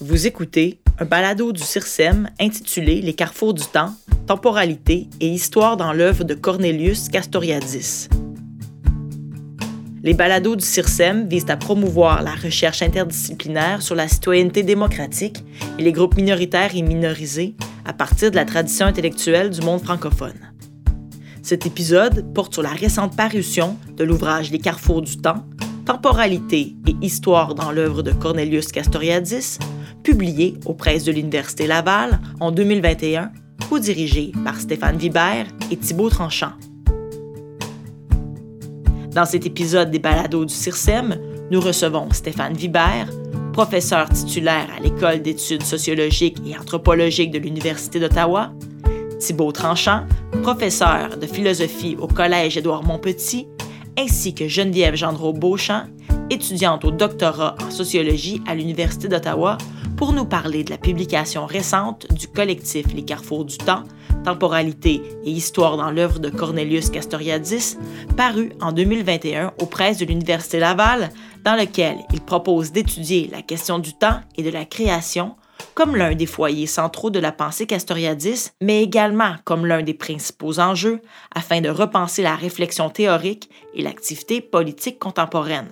Vous écoutez un balado du CIRSEM intitulé Les carrefours du temps, temporalité et histoire dans l'œuvre de Cornelius Castoriadis. Les balados du CIRSEM visent à promouvoir la recherche interdisciplinaire sur la citoyenneté démocratique et les groupes minoritaires et minorisés à partir de la tradition intellectuelle du monde francophone. Cet épisode porte sur la récente parution de l'ouvrage Les carrefours du temps, temporalité et histoire dans l'œuvre de Cornelius Castoriadis, publié aux presses de l'Université Laval en 2021, co-dirigé par Stéphane Vibert et Thibault Tranchant. Dans cet épisode des balados du CIRSEM, nous recevons Stéphane Vibert, professeur titulaire à l'École d'études sociologiques et anthropologiques de l'Université d'Ottawa, Thibault Tranchant, professeur de philosophie au Collège Édouard-Montpetit, ainsi que Geneviève Gendreau-Beauchamp, étudiante au doctorat en sociologie à l'Université d'Ottawa, pour nous parler de la publication récente du collectif Les Carrefours du Temps, Temporalité et Histoire dans l'œuvre de Cornelius Castoriadis, paru en 2021 aux presses de l'Université Laval, dans lequel il propose d'étudier la question du temps et de la création comme l'un des foyers centraux de la pensée castoriadis, mais également comme l'un des principaux enjeux afin de repenser la réflexion théorique et l'activité politique contemporaine.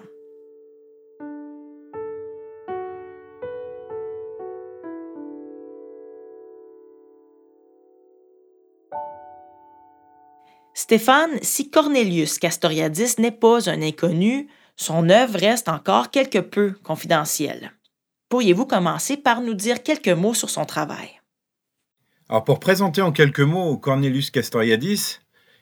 Stéphane, si Cornelius Castoriadis n'est pas un inconnu, son œuvre reste encore quelque peu confidentielle. Pourriez-vous commencer par nous dire quelques mots sur son travail? Alors pour présenter en quelques mots Cornelius Castoriadis,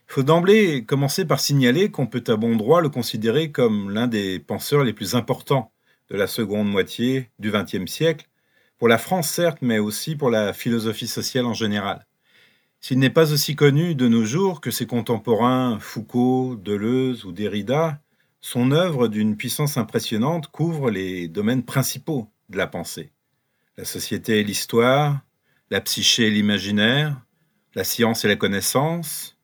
il faut d'emblée commencer par signaler qu'on peut à bon droit le considérer comme l'un des penseurs les plus importants de la seconde moitié du XXe siècle, pour la France certes, mais aussi pour la philosophie sociale en général. S'il n'est pas aussi connu de nos jours que ses contemporains Foucault, Deleuze ou Derrida, son œuvre d'une puissance impressionnante couvre les domaines principaux de la pensée. La société et l'histoire, la psyché et l'imaginaire, la science et la connaissance.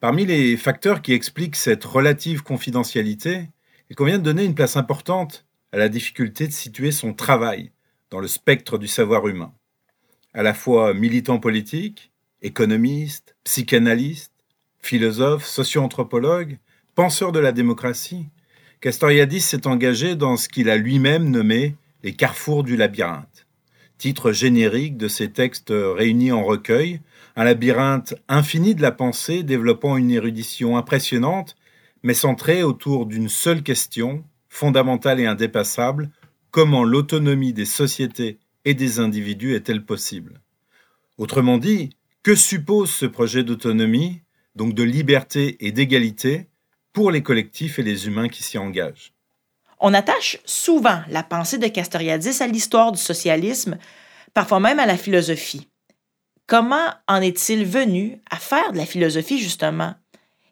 Parmi les facteurs qui expliquent cette relative confidentialité, il convient de donner une place importante à la difficulté de situer son travail dans le spectre du savoir humain. À la fois militant politique, économiste, psychanalyste, philosophe, socio-anthropologue, penseur de la démocratie, Castoriadis s'est engagé dans ce qu'il a lui-même nommé les carrefours du labyrinthe, titre générique de ses textes réunis en recueil, un labyrinthe infini de la pensée développant une érudition impressionnante, mais centrée autour d'une seule question, fondamentale et indépassable, comment l'autonomie des sociétés et des individus est-elle possible? Autrement dit, que suppose ce projet d'autonomie, donc de liberté et d'égalité, pour les collectifs et les humains qui s'y engagent? On attache souvent la pensée de Castoriadis à l'histoire du socialisme, parfois même à la philosophie. Comment en est-il venu à faire de la philosophie, justement?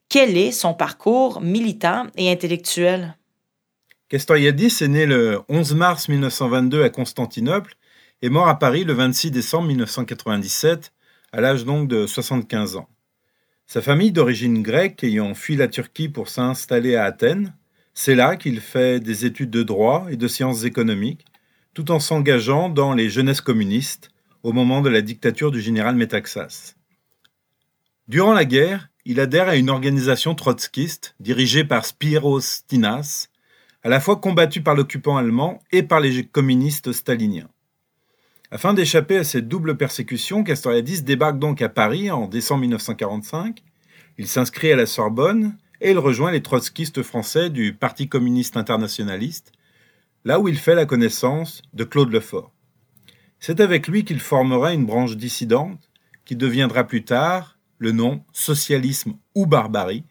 Quel est son parcours militant et intellectuel? Castoriadis est né le 11 mars 1922 à Constantinople et mort à Paris le 26 décembre 1997 à l'âge donc de 75 ans. Sa famille d'origine grecque ayant fui la Turquie pour s'installer à Athènes, c'est là qu'il fait des études de droit et de sciences économiques, tout en s'engageant dans les jeunesses communistes au moment de la dictature du général Métaxas. Durant la guerre, il adhère à une organisation trotskiste dirigée par Spiros Stinas, à la fois combattue par l'occupant allemand et par les communistes staliniens. Afin d'échapper à cette double persécution, Castoriadis débarque donc à Paris en décembre 1945. Il s'inscrit à la Sorbonne et il rejoint les trotskistes français du Parti communiste internationaliste, là où il fait la connaissance de Claude Lefort. C'est avec lui qu'il formera une branche dissidente qui deviendra plus tard le nom Socialisme ou Barbarie,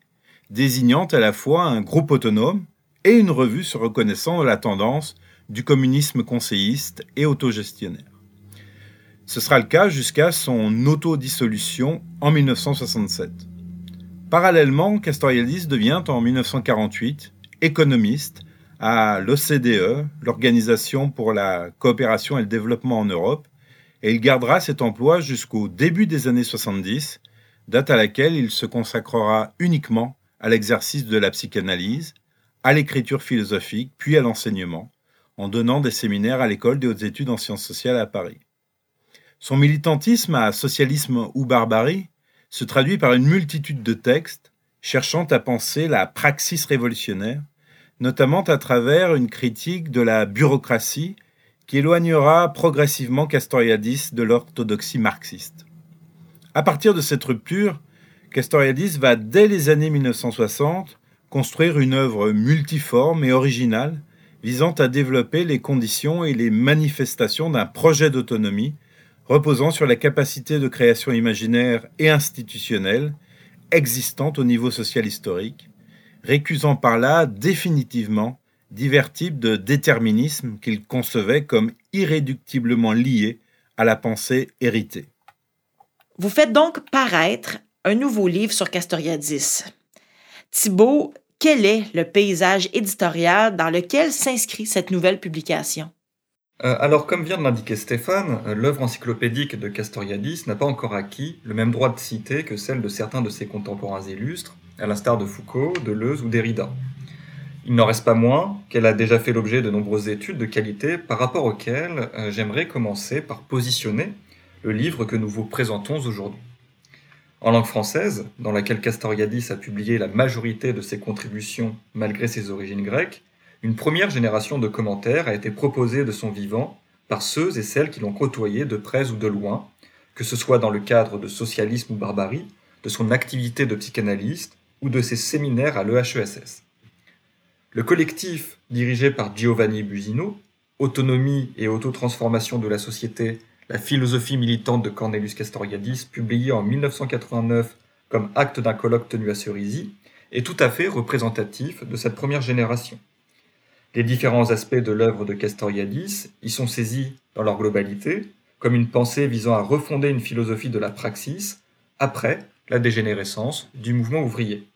désignant à la fois un groupe autonome et une revue se reconnaissant de la tendance du communisme conseilliste et autogestionnaire. Ce sera le cas jusqu'à son autodissolution en 1967. Parallèlement, Castoriadis devient en 1948 économiste à l'OCDE, l'Organisation pour la coopération et le développement en Europe, et il gardera cet emploi jusqu'au début des années 70, date à laquelle il se consacrera uniquement à l'exercice de la psychanalyse, à l'écriture philosophique, puis à l'enseignement, en donnant des séminaires à l'école des hautes études en sciences sociales à Paris. Son militantisme à socialisme ou barbarie se traduit par une multitude de textes cherchant à penser la praxis révolutionnaire, notamment à travers une critique de la bureaucratie qui éloignera progressivement Castoriadis de l'orthodoxie marxiste. À partir de cette rupture, Castoriadis va dès les années 1960 construire une œuvre multiforme et originale visant à développer les conditions et les manifestations d'un projet d'autonomie reposant sur la capacité de création imaginaire et institutionnelle existante au niveau social historique, récusant par là définitivement divers types de déterminisme qu'il concevait comme irréductiblement liés à la pensée héritée. Vous faites donc paraître un nouveau livre sur Castoriadis. Thibault, quel est le paysage éditorial dans lequel s'inscrit cette nouvelle publication? Euh, alors, comme vient de l'indiquer Stéphane, euh, l'œuvre encyclopédique de Castoriadis n'a pas encore acquis le même droit de citer que celle de certains de ses contemporains illustres, à l'instar de Foucault, Deleuze ou Derrida. Il n'en reste pas moins qu'elle a déjà fait l'objet de nombreuses études de qualité par rapport auxquelles euh, j'aimerais commencer par positionner le livre que nous vous présentons aujourd'hui. En langue française, dans laquelle Castoriadis a publié la majorité de ses contributions malgré ses origines grecques, une première génération de commentaires a été proposée de son vivant par ceux et celles qui l'ont côtoyé de près ou de loin, que ce soit dans le cadre de socialisme ou barbarie, de son activité de psychanalyste ou de ses séminaires à l'EHESS. Le collectif dirigé par Giovanni Busino, Autonomie et autotransformation de la société, la philosophie militante de Cornelius Castoriadis, publié en 1989 comme acte d'un colloque tenu à Cerisy, est tout à fait représentatif de cette première génération. Les différents aspects de l'œuvre de Castoriadis y sont saisis dans leur globalité, comme une pensée visant à refonder une philosophie de la praxis après la dégénérescence du mouvement ouvrier.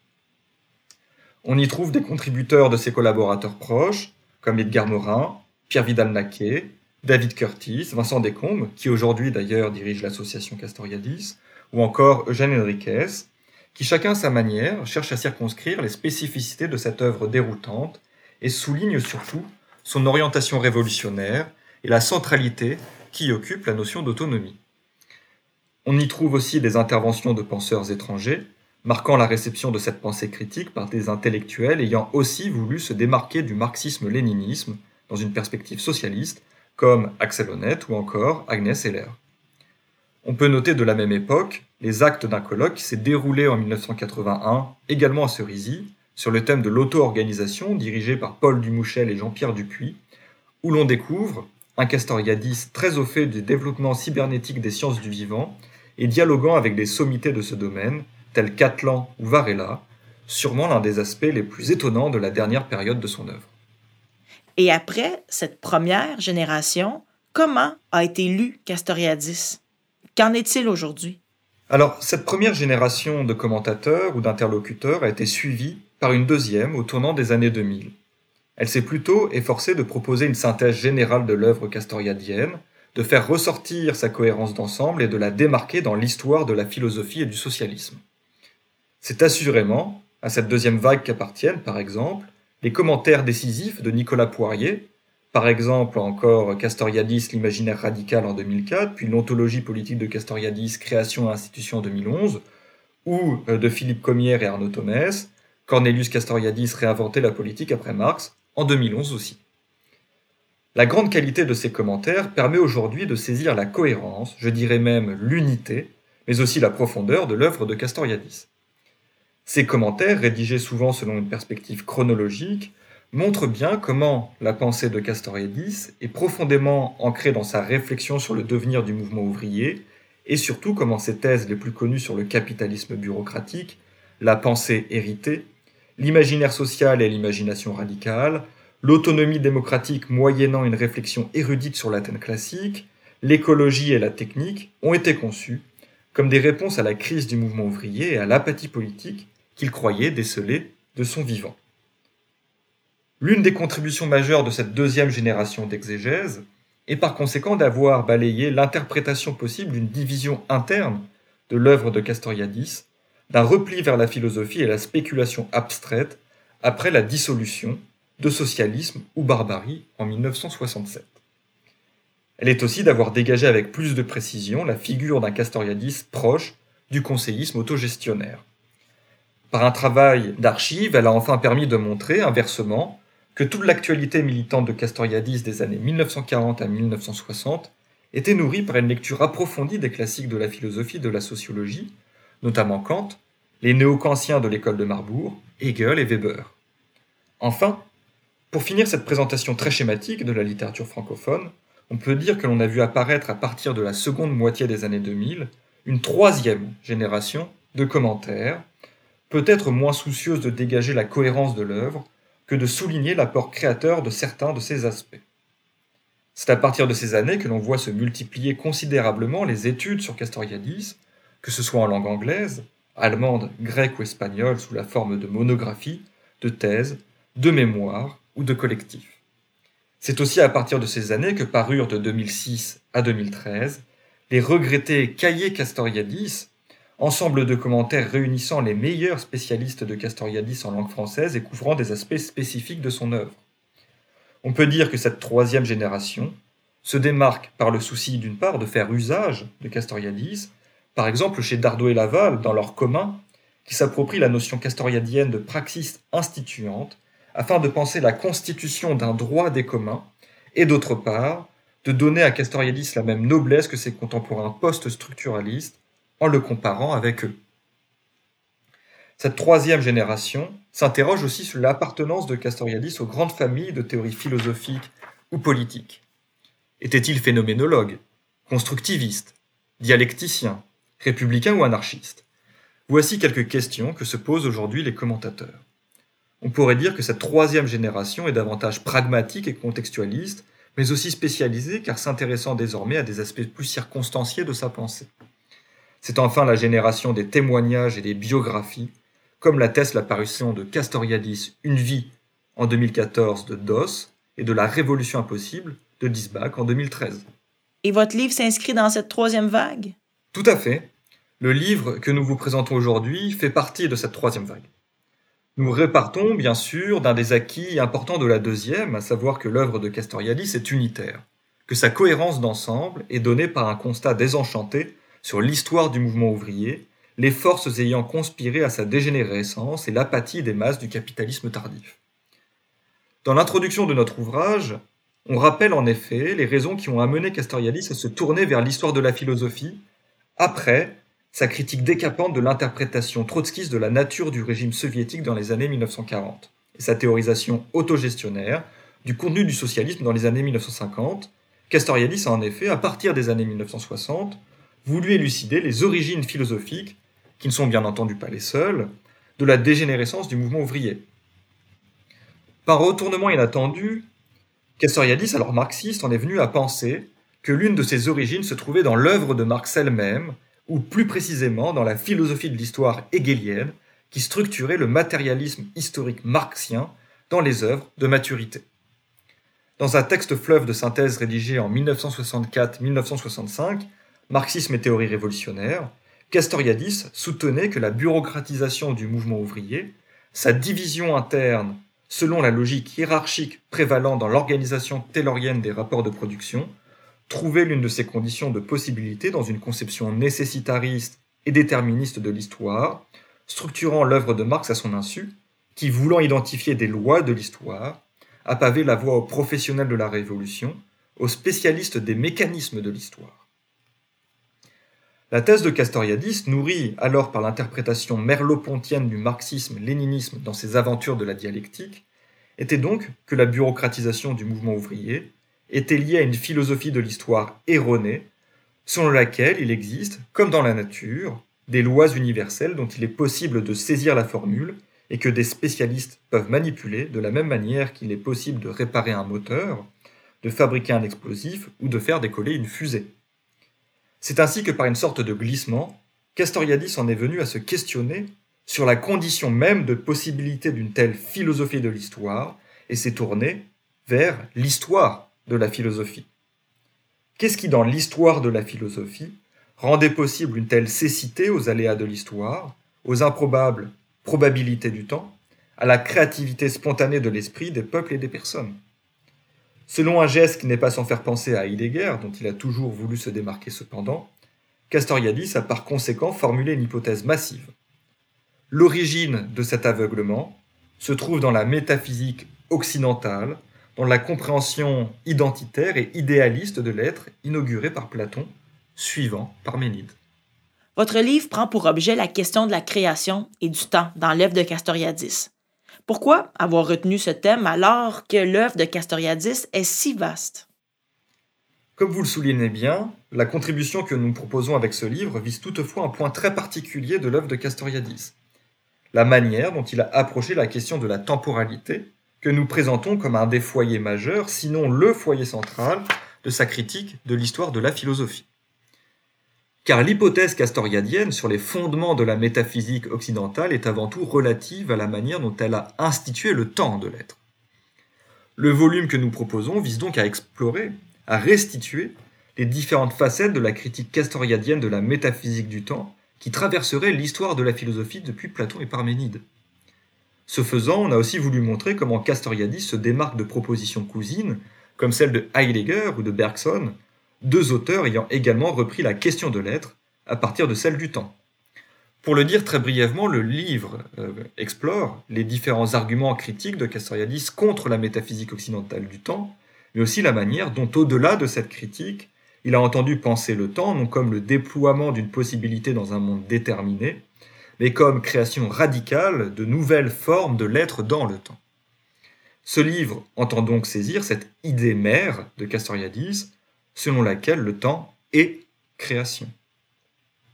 On y trouve des contributeurs de ses collaborateurs proches, comme Edgar Morin, Pierre Vidal-Naquet, David Curtis, Vincent Descombes, qui aujourd'hui d'ailleurs dirige l'association Castoriadis, ou encore Eugène Henriquez, qui chacun à sa manière cherche à circonscrire les spécificités de cette œuvre déroutante et souligne surtout son orientation révolutionnaire et la centralité qui occupe la notion d'autonomie. On y trouve aussi des interventions de penseurs étrangers, marquant la réception de cette pensée critique par des intellectuels ayant aussi voulu se démarquer du marxisme-léninisme dans une perspective socialiste, comme Axel Honneth ou encore Agnès Heller. On peut noter de la même époque les actes d'un colloque qui s'est déroulé en 1981, également à Cerisy, sur le thème de l'auto-organisation dirigé par Paul Dumouchel et Jean-Pierre Dupuis, où l'on découvre un Castoriadis très au fait du développement cybernétique des sciences du vivant et dialoguant avec des sommités de ce domaine, tels Catlan ou Varela, sûrement l'un des aspects les plus étonnants de la dernière période de son œuvre. Et après cette première génération, comment a été lu Castoriadis Qu'en est-il aujourd'hui? Alors, cette première génération de commentateurs ou d'interlocuteurs a été suivie par une deuxième au tournant des années 2000. Elle s'est plutôt efforcée de proposer une synthèse générale de l'œuvre castoriadienne, de faire ressortir sa cohérence d'ensemble et de la démarquer dans l'histoire de la philosophie et du socialisme. C'est assurément à cette deuxième vague qu'appartiennent, par exemple, les commentaires décisifs de Nicolas Poirier, par exemple encore Castoriadis, l'imaginaire radical en 2004, puis l'ontologie politique de Castoriadis, création et institution en 2011, ou euh, de Philippe Comière et Arnaud Thomès, Cornelius Castoriadis réinventait la politique après Marx, en 2011 aussi. La grande qualité de ces commentaires permet aujourd'hui de saisir la cohérence, je dirais même l'unité, mais aussi la profondeur de l'œuvre de Castoriadis. Ces commentaires, rédigés souvent selon une perspective chronologique, montrent bien comment la pensée de Castoriadis est profondément ancrée dans sa réflexion sur le devenir du mouvement ouvrier, et surtout comment ses thèses les plus connues sur le capitalisme bureaucratique, la pensée héritée, l'imaginaire social et l'imagination radicale, l'autonomie démocratique moyennant une réflexion érudite sur l'Athènes classique, l'écologie et la technique ont été conçus comme des réponses à la crise du mouvement ouvrier et à l'apathie politique qu'il croyait déceler de son vivant. L'une des contributions majeures de cette deuxième génération d'exégèse est par conséquent d'avoir balayé l'interprétation possible d'une division interne de l'œuvre de Castoriadis d'un repli vers la philosophie et la spéculation abstraite après la dissolution de socialisme ou barbarie en 1967. Elle est aussi d'avoir dégagé avec plus de précision la figure d'un Castoriadis proche du conseillisme autogestionnaire. Par un travail d'archives, elle a enfin permis de montrer, inversement, que toute l'actualité militante de Castoriadis des années 1940 à 1960 était nourrie par une lecture approfondie des classiques de la philosophie de la sociologie, notamment Kant, les néo-kantiens de l'école de Marbourg, Hegel et Weber. Enfin, pour finir cette présentation très schématique de la littérature francophone, on peut dire que l'on a vu apparaître à partir de la seconde moitié des années 2000 une troisième génération de commentaires, peut-être moins soucieuse de dégager la cohérence de l'œuvre que de souligner l'apport créateur de certains de ses aspects. C'est à partir de ces années que l'on voit se multiplier considérablement les études sur Castoriadis, que ce soit en langue anglaise, allemande, grecque ou espagnole sous la forme de monographies, de thèses, de mémoires ou de collectifs. C'est aussi à partir de ces années que parurent de 2006 à 2013 les regrettés cahiers Castoriadis, ensemble de commentaires réunissant les meilleurs spécialistes de Castoriadis en langue française et couvrant des aspects spécifiques de son œuvre. On peut dire que cette troisième génération se démarque par le souci d'une part de faire usage de Castoriadis, par exemple chez Dardot et Laval dans leur commun, qui s'approprient la notion castoriadienne de praxis instituante afin de penser la constitution d'un droit des communs, et d'autre part, de donner à Castoriadis la même noblesse que ses contemporains post-structuralistes en le comparant avec eux. Cette troisième génération s'interroge aussi sur l'appartenance de Castoriadis aux grandes familles de théories philosophiques ou politiques. Était-il phénoménologue, constructiviste, dialecticien, républicain ou anarchiste Voici quelques questions que se posent aujourd'hui les commentateurs. On pourrait dire que cette troisième génération est davantage pragmatique et contextualiste, mais aussi spécialisée car s'intéressant désormais à des aspects plus circonstanciés de sa pensée. C'est enfin la génération des témoignages et des biographies, comme l'atteste l'apparition de Castoriadis Une vie en 2014 de Doss et de La Révolution impossible de Disbach en 2013. Et votre livre s'inscrit dans cette troisième vague? Tout à fait. Le livre que nous vous présentons aujourd'hui fait partie de cette troisième vague. Nous repartons bien sûr d'un des acquis importants de la deuxième, à savoir que l'œuvre de Castoriadis est unitaire, que sa cohérence d'ensemble est donnée par un constat désenchanté sur l'histoire du mouvement ouvrier, les forces ayant conspiré à sa dégénérescence et l'apathie des masses du capitalisme tardif. Dans l'introduction de notre ouvrage, on rappelle en effet les raisons qui ont amené Castoriadis à se tourner vers l'histoire de la philosophie après sa critique décapante de l'interprétation trotskiste de la nature du régime soviétique dans les années 1940, et sa théorisation autogestionnaire du contenu du socialisme dans les années 1950, Castoriadis a en effet, à partir des années 1960, voulu élucider les origines philosophiques, qui ne sont bien entendu pas les seules, de la dégénérescence du mouvement ouvrier. Par retournement inattendu, Castoriadis, alors marxiste, en est venu à penser que l'une de ses origines se trouvait dans l'œuvre de Marx elle-même, ou plus précisément dans la philosophie de l'histoire hegelienne qui structurait le matérialisme historique marxien dans les œuvres de maturité. Dans un texte fleuve de synthèse rédigé en 1964-1965, Marxisme et théorie révolutionnaire, Castoriadis soutenait que la bureaucratisation du mouvement ouvrier, sa division interne selon la logique hiérarchique prévalant dans l'organisation taylorienne des rapports de production, trouver l'une de ces conditions de possibilité dans une conception nécessitariste et déterministe de l'histoire, structurant l'œuvre de Marx à son insu, qui, voulant identifier des lois de l'histoire, a pavé la voie aux professionnels de la Révolution, aux spécialistes des mécanismes de l'histoire. La thèse de Castoriadis, nourrie alors par l'interprétation merleau-pontienne du marxisme-léninisme dans ses aventures de la dialectique, était donc que la bureaucratisation du mouvement ouvrier était lié à une philosophie de l'histoire erronée, selon laquelle il existe, comme dans la nature, des lois universelles dont il est possible de saisir la formule et que des spécialistes peuvent manipuler de la même manière qu'il est possible de réparer un moteur, de fabriquer un explosif ou de faire décoller une fusée. C'est ainsi que par une sorte de glissement, Castoriadis en est venu à se questionner sur la condition même de possibilité d'une telle philosophie de l'histoire et s'est tourné vers l'histoire de la philosophie. Qu'est-ce qui, dans l'histoire de la philosophie, rendait possible une telle cécité aux aléas de l'histoire, aux improbables probabilités du temps, à la créativité spontanée de l'esprit des peuples et des personnes? Selon un geste qui n'est pas sans faire penser à Heidegger, dont il a toujours voulu se démarquer cependant, Castoriadis a par conséquent formulé une hypothèse massive. L'origine de cet aveuglement se trouve dans la métaphysique occidentale, dans la compréhension identitaire et idéaliste de l'être inaugurée par Platon, suivant Parménide. Votre livre prend pour objet la question de la création et du temps dans l'œuvre de Castoriadis. Pourquoi avoir retenu ce thème alors que l'œuvre de Castoriadis est si vaste? Comme vous le soulignez bien, la contribution que nous proposons avec ce livre vise toutefois un point très particulier de l'œuvre de Castoriadis, la manière dont il a approché la question de la temporalité, que nous présentons comme un des foyers majeurs, sinon le foyer central, de sa critique de l'histoire de la philosophie car l'hypothèse castoriadienne sur les fondements de la métaphysique occidentale est avant tout relative à la manière dont elle a institué le temps de l'être. Le volume que nous proposons vise donc à explorer, à restituer les différentes facettes de la critique castoriadienne de la métaphysique du temps qui traverserait l'histoire de la philosophie depuis Platon et Parménide. Ce faisant, on a aussi voulu montrer comment Castoriadis se démarque de propositions cousines, comme celles de Heidegger ou de Bergson, deux auteurs ayant également repris la question de l'être à partir de celle du temps. Pour le dire très brièvement, le livre euh, explore les différents arguments critiques de Castoriadis contre la métaphysique occidentale du temps, mais aussi la manière dont, au-delà de cette critique, il a entendu penser le temps non comme le déploiement d'une possibilité dans un monde déterminé, mais comme création radicale de nouvelles formes de l'être dans le temps. Ce livre entend donc saisir cette idée mère de Castoriadis, selon laquelle le temps est création.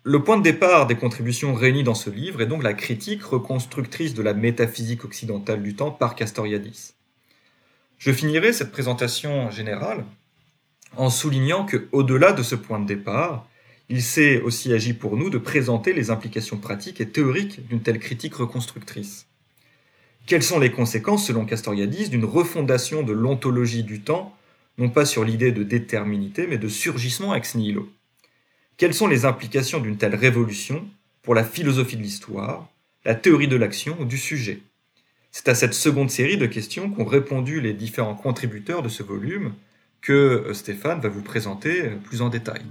Le point de départ des contributions réunies dans ce livre est donc la critique reconstructrice de la métaphysique occidentale du temps par Castoriadis. Je finirai cette présentation générale en soulignant que, au-delà de ce point de départ, il s'est aussi agi pour nous de présenter les implications pratiques et théoriques d'une telle critique reconstructrice. Quelles sont les conséquences, selon Castoriadis, d'une refondation de l'ontologie du temps non pas sur l'idée de déterminité, mais de surgissement ex nihilo? Quelles sont les implications d'une telle révolution pour la philosophie de l'histoire, la théorie de l'action ou du sujet? C'est à cette seconde série de questions qu'ont répondu les différents contributeurs de ce volume que euh, Stéphane va vous présenter euh, plus en détail.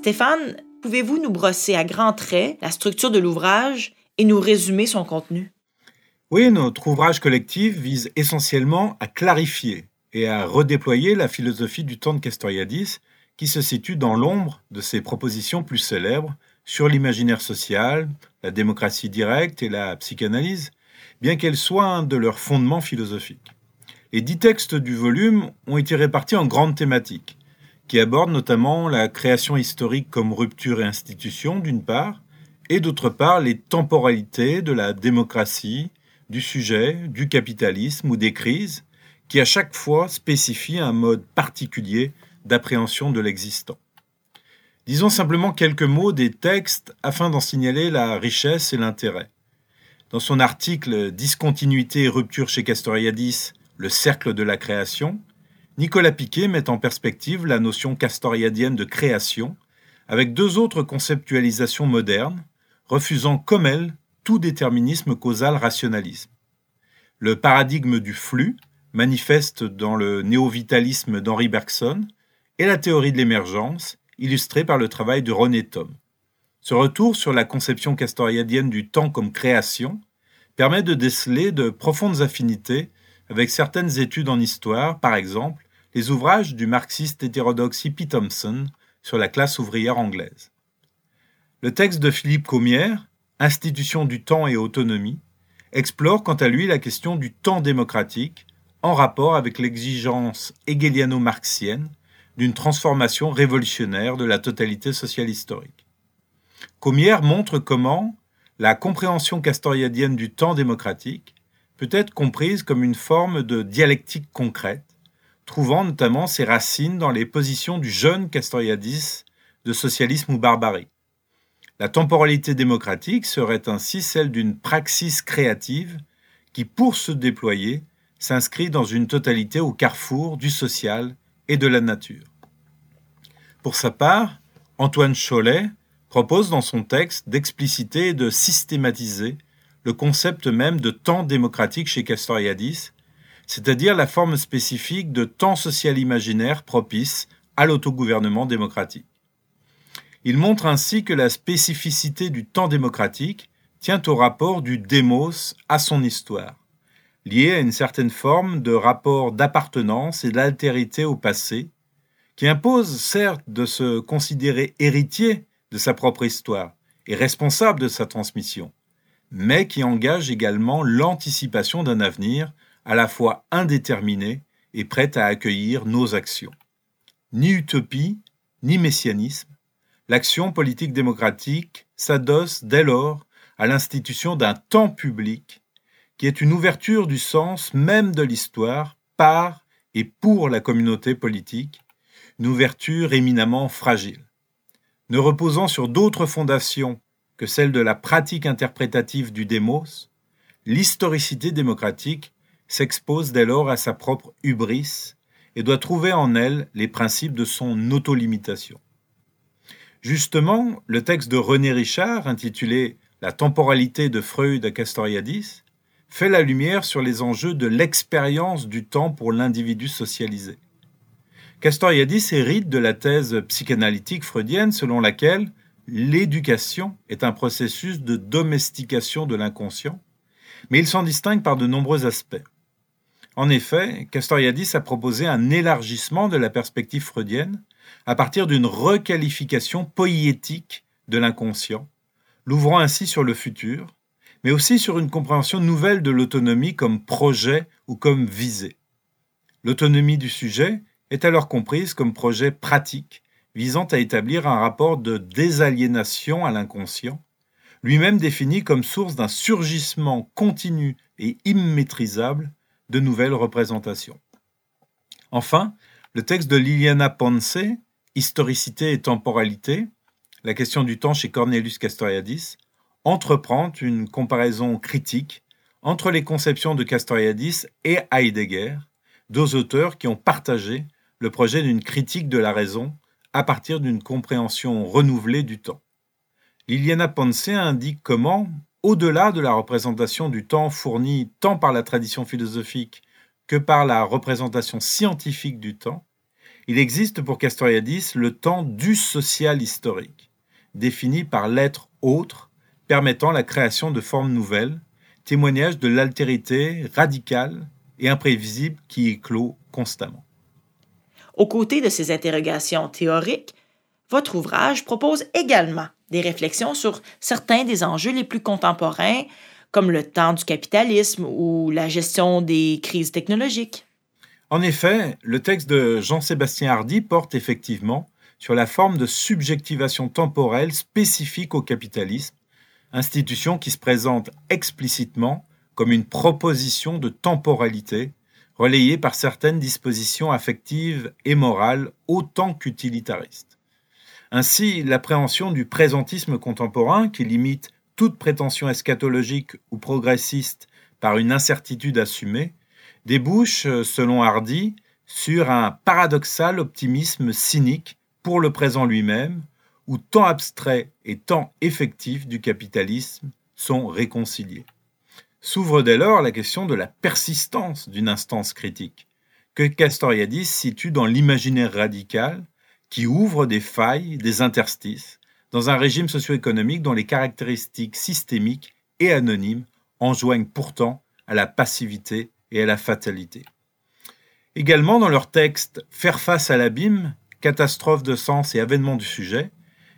Stéphane, pouvez-vous nous brosser à grands traits la structure de l'ouvrage et nous résumer son contenu? Oui, notre ouvrage collectif vise essentiellement à clarifier et à redéployer la philosophie du temps de Castoriadis, qui se situe dans l'ombre de ses propositions plus célèbres sur l'imaginaire social, la démocratie directe et la psychanalyse, bien qu'elles soient un de leurs fondements philosophiques. Les dix textes du volume ont été répartis en grandes thématiques, qui abordent notamment la création historique comme rupture et institution, d'une part, et d'autre part les temporalités de la démocratie, du sujet, du capitalisme ou des crises, qui à chaque fois spécifient un mode particulier d'appréhension de l'existant. Disons simplement quelques mots des textes afin d'en signaler la richesse et l'intérêt. Dans son article Discontinuité et rupture chez Castoriadis, le cercle de la création, Nicolas Piquet met en perspective la notion castoriadienne de création avec deux autres conceptualisations modernes, refusant comme elle tout déterminisme causal rationalisme. Le paradigme du flux, manifeste dans le néo-vitalisme d'Henri Bergson, et la théorie de l'émergence, illustrée par le travail de René Thom. Ce retour sur la conception castoriadienne du temps comme création permet de déceler de profondes affinités avec certaines études en histoire, par exemple les ouvrages du marxiste hétérodoxe P. Thompson sur la classe ouvrière anglaise. Le texte de Philippe Comière, Institution du temps et autonomie, explore quant à lui la question du temps démocratique en rapport avec l'exigence hegeliano-marxienne d'une transformation révolutionnaire de la totalité sociale historique. Comière montre comment la compréhension castoriadienne du temps démocratique peut être comprise comme une forme de dialectique concrète, trouvant notamment ses racines dans les positions du jeune Castoriadis de socialisme ou barbarie. La temporalité démocratique serait ainsi celle d'une praxis créative qui, pour se déployer, s'inscrit dans une totalité au carrefour du social et de la nature. Pour sa part, Antoine Cholet, propose dans son texte d'expliciter et de systématiser le concept même de temps démocratique chez Castoriadis, c'est-à-dire la forme spécifique de temps social imaginaire propice à l'autogouvernement démocratique. Il montre ainsi que la spécificité du temps démocratique tient au rapport du démos à son histoire, lié à une certaine forme de rapport d'appartenance et d'altérité au passé, qui impose certes de se considérer héritier de sa propre histoire et responsable de sa transmission, mais qui engage également l'anticipation d'un avenir à la fois indéterminé et prêt à accueillir nos actions. Ni utopie, ni messianisme, l'action politique démocratique s'adosse dès lors à l'institution d'un temps public qui est une ouverture du sens même de l'histoire par et pour la communauté politique, une ouverture éminemment fragile. Ne reposant sur d'autres fondations que celle de la pratique interprétative du démos, l'historicité démocratique s'expose dès lors à sa propre hubris et doit trouver en elle les principes de son autolimitation. Justement, le texte de René Richard, intitulé La temporalité de Freud à Castoriadis, fait la lumière sur les enjeux de l'expérience du temps pour l'individu socialisé. Castoriadis hérite de la thèse psychanalytique freudienne selon laquelle l'éducation est un processus de domestication de l'inconscient, mais il s'en distingue par de nombreux aspects. En effet, Castoriadis a proposé un élargissement de la perspective freudienne à partir d'une requalification poétique de l'inconscient, l'ouvrant ainsi sur le futur, mais aussi sur une compréhension nouvelle de l'autonomie comme projet ou comme visée. L'autonomie du sujet est alors comprise comme projet pratique visant à établir un rapport de désaliénation à l'inconscient, lui-même défini comme source d'un surgissement continu et immaîtrisable de nouvelles représentations. Enfin, le texte de Liliana Ponce, Historicité et temporalité, la question du temps chez Cornelius Castoriadis, entreprend une comparaison critique entre les conceptions de Castoriadis et Heidegger, deux auteurs qui ont partagé le projet d'une critique de la raison à partir d'une compréhension renouvelée du temps. Liliana Ponce indique comment, au-delà de la représentation du temps fournie tant par la tradition philosophique que par la représentation scientifique du temps, il existe pour Castoriadis le temps du social historique, défini par l'être autre, permettant la création de formes nouvelles, témoignage de l'altérité radicale et imprévisible qui éclot constamment. Aux côtés de ces interrogations théoriques, votre ouvrage propose également des réflexions sur certains des enjeux les plus contemporains, comme le temps du capitalisme ou la gestion des crises technologiques. En effet, le texte de Jean-Sébastien Hardy porte effectivement sur la forme de subjectivation temporelle spécifique au capitalisme, institution qui se présente explicitement comme une proposition de temporalité relayée par certaines dispositions affectives et morales autant qu'utilitaristes. Ainsi, l'appréhension du présentisme contemporain, qui limite toute prétention eschatologique ou progressiste par une incertitude assumée, débouche, selon Hardy, sur un paradoxal optimisme cynique pour le présent lui-même, où temps abstrait et temps effectif du capitalisme sont réconciliés. S'ouvre dès lors la question de la persistance d'une instance critique, que Castoriadis situe dans l'imaginaire radical qui ouvre des failles, des interstices, dans un régime socio-économique dont les caractéristiques systémiques et anonymes enjoignent pourtant à la passivité et à la fatalité. Également dans leur texte Faire face à l'abîme, catastrophe de sens et avènement du sujet,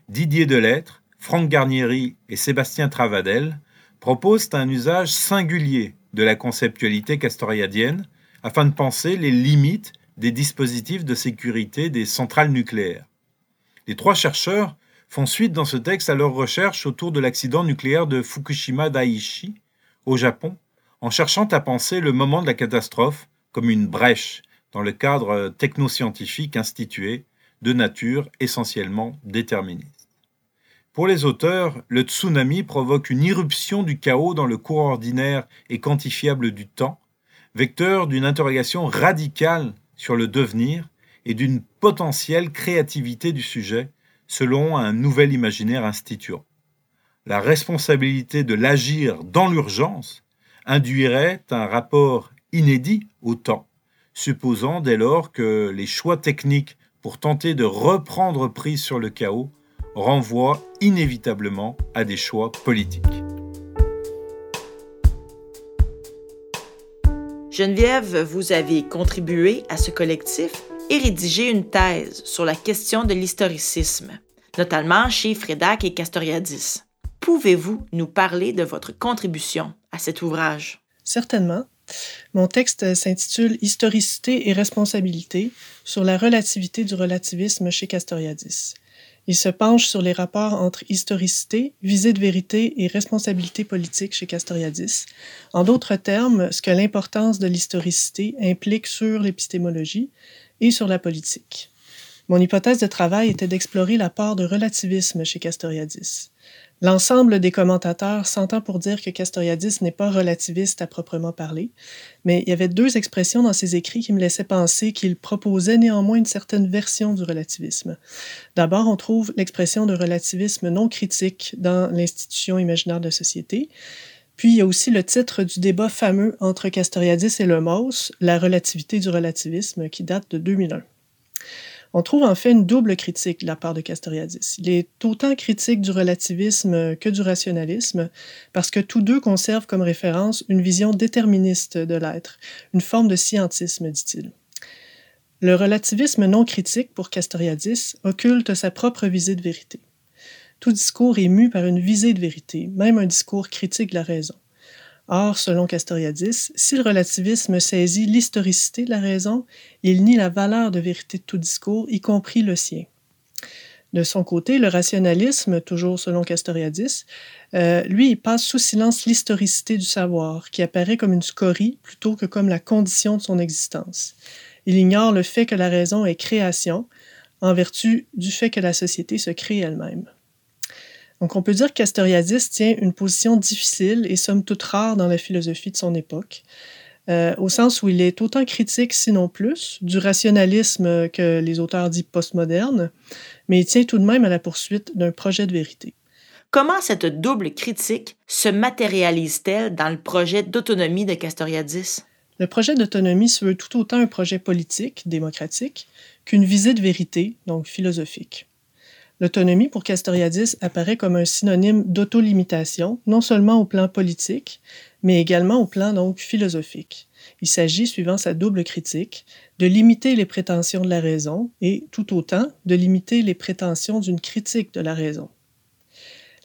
Didier Delettre, Franck Garnieri et Sébastien Travadel proposent un usage singulier de la conceptualité castoriadienne afin de penser les limites des dispositifs de sécurité des centrales nucléaires. Les trois chercheurs font suite dans ce texte à leurs recherches autour de l'accident nucléaire de Fukushima Daiichi au Japon, en cherchant à penser le moment de la catastrophe comme une brèche dans le cadre technoscientifique institué de nature essentiellement déterministe. Pour les auteurs, le tsunami provoque une irruption du chaos dans le cours ordinaire et quantifiable du temps, vecteur d'une interrogation radicale sur le devenir et d'une potentielle créativité du sujet, selon un nouvel imaginaire instituant. La responsabilité de l'agir dans l'urgence induirait un rapport inédit au temps, supposant dès lors que les choix techniques pour tenter de reprendre prise sur le chaos renvoient inévitablement à des choix politiques. Geneviève, vous avez contribué à ce collectif et rédigé une thèse sur la question de l'historicisme, notamment chez Frédac et Castoriadis. Pouvez-vous nous parler de votre contribution à cet ouvrage? Certainement. Mon texte s'intitule Historicité et responsabilité sur la relativité du relativisme chez Castoriadis. Il se penche sur les rapports entre historicité, visée de vérité et responsabilité politique chez Castoriadis. En d'autres termes, ce que l'importance de l'historicité implique sur l'épistémologie et sur la politique. Mon hypothèse de travail était d'explorer la part de relativisme chez Castoriadis. L'ensemble des commentateurs s'entend pour dire que Castoriadis n'est pas relativiste à proprement parler, mais il y avait deux expressions dans ses écrits qui me laissaient penser qu'il proposait néanmoins une certaine version du relativisme. D'abord, on trouve l'expression de relativisme non critique dans l'institution imaginaire de société, puis il y a aussi le titre du débat fameux entre Castoriadis et Lemos, La relativité du relativisme, qui date de 2001. On trouve en fait une double critique de la part de Castoriadis. Il est autant critique du relativisme que du rationalisme, parce que tous deux conservent comme référence une vision déterministe de l'être, une forme de scientisme, dit-il. Le relativisme non critique pour Castoriadis occulte sa propre visée de vérité. Tout discours est mu par une visée de vérité, même un discours critique de la raison. Or, selon Castoriadis, si le relativisme saisit l'historicité de la raison, il nie la valeur de vérité de tout discours, y compris le sien. De son côté, le rationalisme, toujours selon Castoriadis, euh, lui, il passe sous silence l'historicité du savoir, qui apparaît comme une scorie plutôt que comme la condition de son existence. Il ignore le fait que la raison est création, en vertu du fait que la société se crée elle-même. Donc, on peut dire que Castoriadis tient une position difficile et somme toute rare dans la philosophie de son époque, euh, au sens où il est autant critique, sinon plus, du rationalisme que les auteurs dits postmodernes, mais il tient tout de même à la poursuite d'un projet de vérité. Comment cette double critique se matérialise-t-elle dans le projet d'autonomie de Castoriadis? Le projet d'autonomie se veut tout autant un projet politique, démocratique, qu'une visée de vérité, donc philosophique. L'autonomie pour Castoriadis apparaît comme un synonyme d'autolimitation, non seulement au plan politique, mais également au plan donc philosophique. Il s'agit, suivant sa double critique, de limiter les prétentions de la raison et, tout autant, de limiter les prétentions d'une critique de la raison.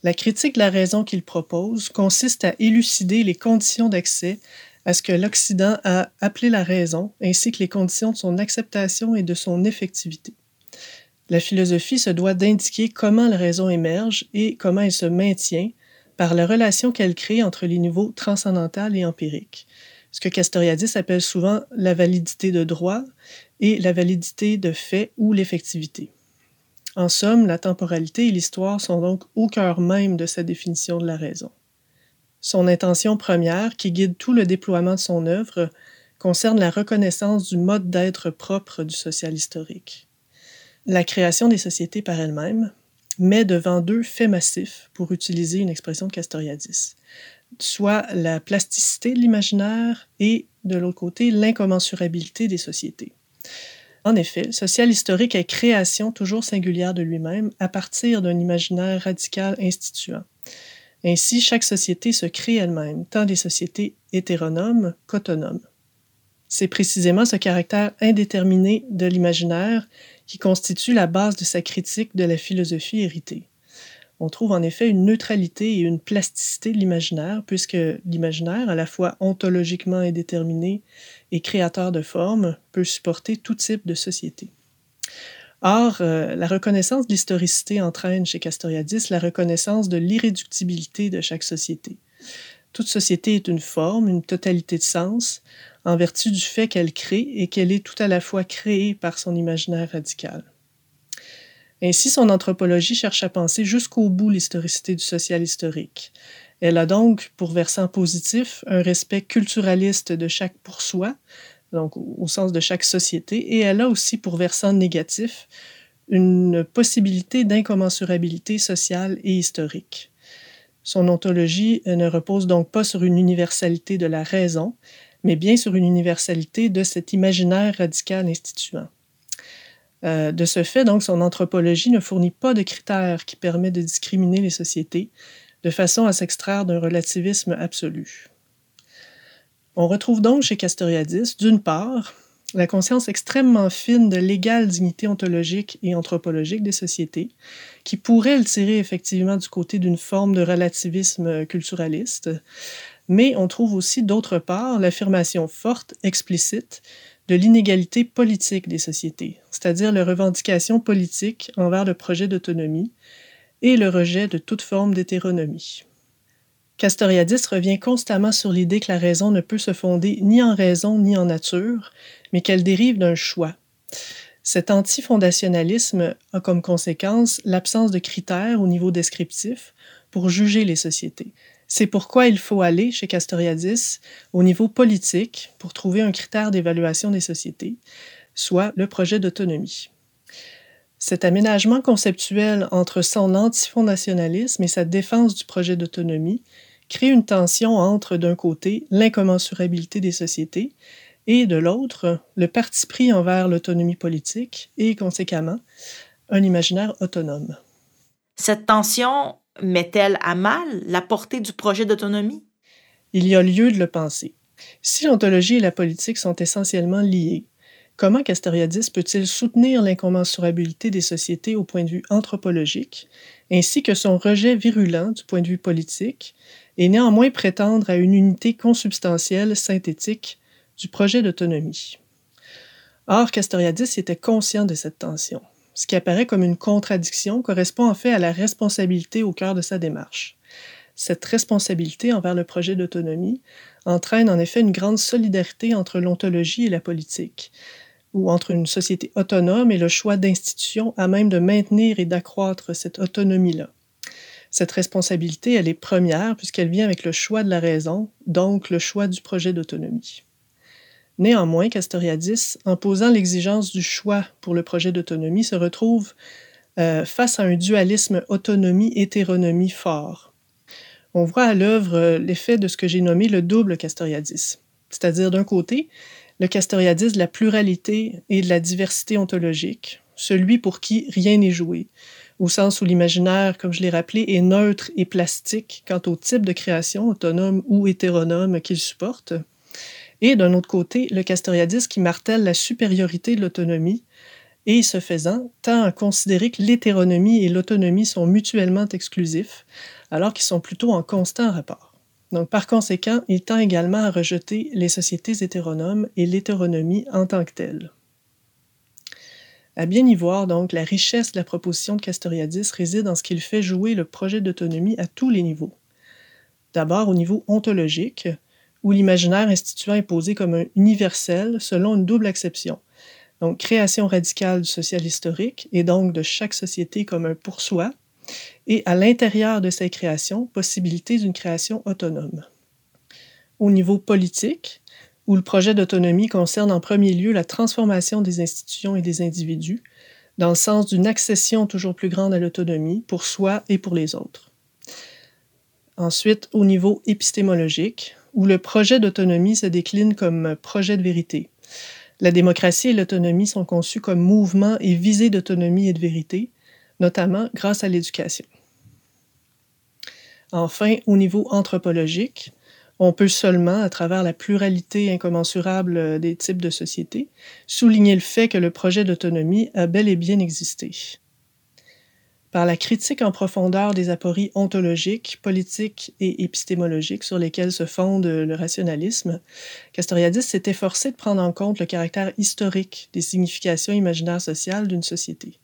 La critique de la raison qu'il propose consiste à élucider les conditions d'accès à ce que l'Occident a appelé la raison, ainsi que les conditions de son acceptation et de son effectivité. La philosophie se doit d'indiquer comment la raison émerge et comment elle se maintient par la relation qu'elle crée entre les niveaux transcendantal et empirique, ce que Castoriadis appelle souvent la validité de droit et la validité de fait ou l'effectivité. En somme, la temporalité et l'histoire sont donc au cœur même de sa définition de la raison. Son intention première, qui guide tout le déploiement de son œuvre, concerne la reconnaissance du mode d'être propre du social historique la création des sociétés par elle-même met devant deux faits massifs, pour utiliser une expression de Castoriadis, soit la plasticité de l'imaginaire et, de l'autre côté, l'incommensurabilité des sociétés. En effet, le social historique est création toujours singulière de lui-même à partir d'un imaginaire radical instituant. Ainsi, chaque société se crée elle-même, tant des sociétés hétéronomes qu'autonomes. C'est précisément ce caractère indéterminé de l'imaginaire qui constitue la base de sa critique de la philosophie héritée. On trouve en effet une neutralité et une plasticité de l'imaginaire, puisque l'imaginaire, à la fois ontologiquement indéterminé et créateur de formes, peut supporter tout type de société. Or, euh, la reconnaissance de l'historicité entraîne chez Castoriadis la reconnaissance de l'irréductibilité de chaque société. Toute société est une forme, une totalité de sens, en vertu du fait qu'elle crée et qu'elle est tout à la fois créée par son imaginaire radical. Ainsi, son anthropologie cherche à penser jusqu'au bout l'historicité du social historique. Elle a donc, pour versant positif, un respect culturaliste de chaque pour soi, donc au sens de chaque société, et elle a aussi pour versant négatif une possibilité d'incommensurabilité sociale et historique. Son ontologie ne repose donc pas sur une universalité de la raison, mais bien sur une universalité de cet imaginaire radical instituant. Euh, de ce fait, donc, son anthropologie ne fournit pas de critères qui permettent de discriminer les sociétés de façon à s'extraire d'un relativisme absolu. On retrouve donc chez Castoriadis, d'une part, la conscience extrêmement fine de l'égale dignité ontologique et anthropologique des sociétés, qui pourrait le tirer effectivement du côté d'une forme de relativisme culturaliste, mais on trouve aussi d'autre part l'affirmation forte, explicite, de l'inégalité politique des sociétés, c'est-à-dire la revendication politique envers le projet d'autonomie et le rejet de toute forme d'hétéronomie. Castoriadis revient constamment sur l'idée que la raison ne peut se fonder ni en raison ni en nature, mais qu'elle dérive d'un choix. Cet antifondationalisme a comme conséquence l'absence de critères au niveau descriptif pour juger les sociétés. C'est pourquoi il faut aller, chez Castoriadis, au niveau politique pour trouver un critère d'évaluation des sociétés, soit le projet d'autonomie. Cet aménagement conceptuel entre son antifondationalisme et sa défense du projet d'autonomie crée une tension entre, d'un côté, l'incommensurabilité des sociétés et, de l'autre, le parti pris envers l'autonomie politique et, conséquemment, un imaginaire autonome. Cette tension met-elle à mal la portée du projet d'autonomie? Il y a lieu de le penser. Si l'ontologie et la politique sont essentiellement liées, comment Castoriadis peut-il soutenir l'incommensurabilité des sociétés au point de vue anthropologique, ainsi que son rejet virulent du point de vue politique, et néanmoins prétendre à une unité consubstantielle synthétique du projet d'autonomie? Or, Castoriadis était conscient de cette tension ce qui apparaît comme une contradiction correspond en fait à la responsabilité au cœur de sa démarche. Cette responsabilité envers le projet d'autonomie entraîne en effet une grande solidarité entre l'ontologie et la politique, ou entre une société autonome et le choix d'institutions à même de maintenir et d'accroître cette autonomie-là. Cette responsabilité, elle est première puisqu'elle vient avec le choix de la raison, donc le choix du projet d'autonomie. Néanmoins, Castoriadis, en posant l'exigence du choix pour le projet d'autonomie, se retrouve euh, face à un dualisme autonomie-hétéronomie fort. On voit à l'œuvre euh, l'effet de ce que j'ai nommé le double Castoriadis, c'est-à-dire d'un côté, le Castoriadis de la pluralité et de la diversité ontologique, celui pour qui rien n'est joué, au sens où l'imaginaire, comme je l'ai rappelé, est neutre et plastique quant au type de création, autonome ou hétéronome qu'il supporte, et d'un autre côté, le castoriadis qui martèle la supériorité de l'autonomie, et ce faisant, tend à considérer que l'hétéronomie et l'autonomie sont mutuellement exclusifs, alors qu'ils sont plutôt en constant rapport. Donc, par conséquent, il tend également à rejeter les sociétés hétéronomes et l'hétéronomie en tant que telle. À bien y voir, donc, la richesse de la proposition de Castoriadis réside en ce qu'il fait jouer le projet d'autonomie à tous les niveaux. D'abord au niveau ontologique, où l'imaginaire instituant est posé comme un universel selon une double acception. Donc, création radicale du social historique et donc de chaque société comme un pour soi, et à l'intérieur de ces créations, possibilité d'une création autonome. Au niveau politique, où le projet d'autonomie concerne en premier lieu la transformation des institutions et des individus, dans le sens d'une accession toujours plus grande à l'autonomie pour soi et pour les autres. Ensuite, au niveau épistémologique, où le projet d'autonomie se décline comme projet de vérité. La démocratie et l'autonomie sont conçus comme mouvement et visée d'autonomie et de vérité, notamment grâce à l'éducation. Enfin, au niveau anthropologique, on peut seulement, à travers la pluralité incommensurable des types de sociétés, souligner le fait que le projet d'autonomie a bel et bien existé par la critique en profondeur des apories ontologiques, politiques et épistémologiques sur lesquelles se fonde le rationalisme, Castoriadis s'est efforcé de prendre en compte le caractère historique des significations imaginaires sociales d'une société.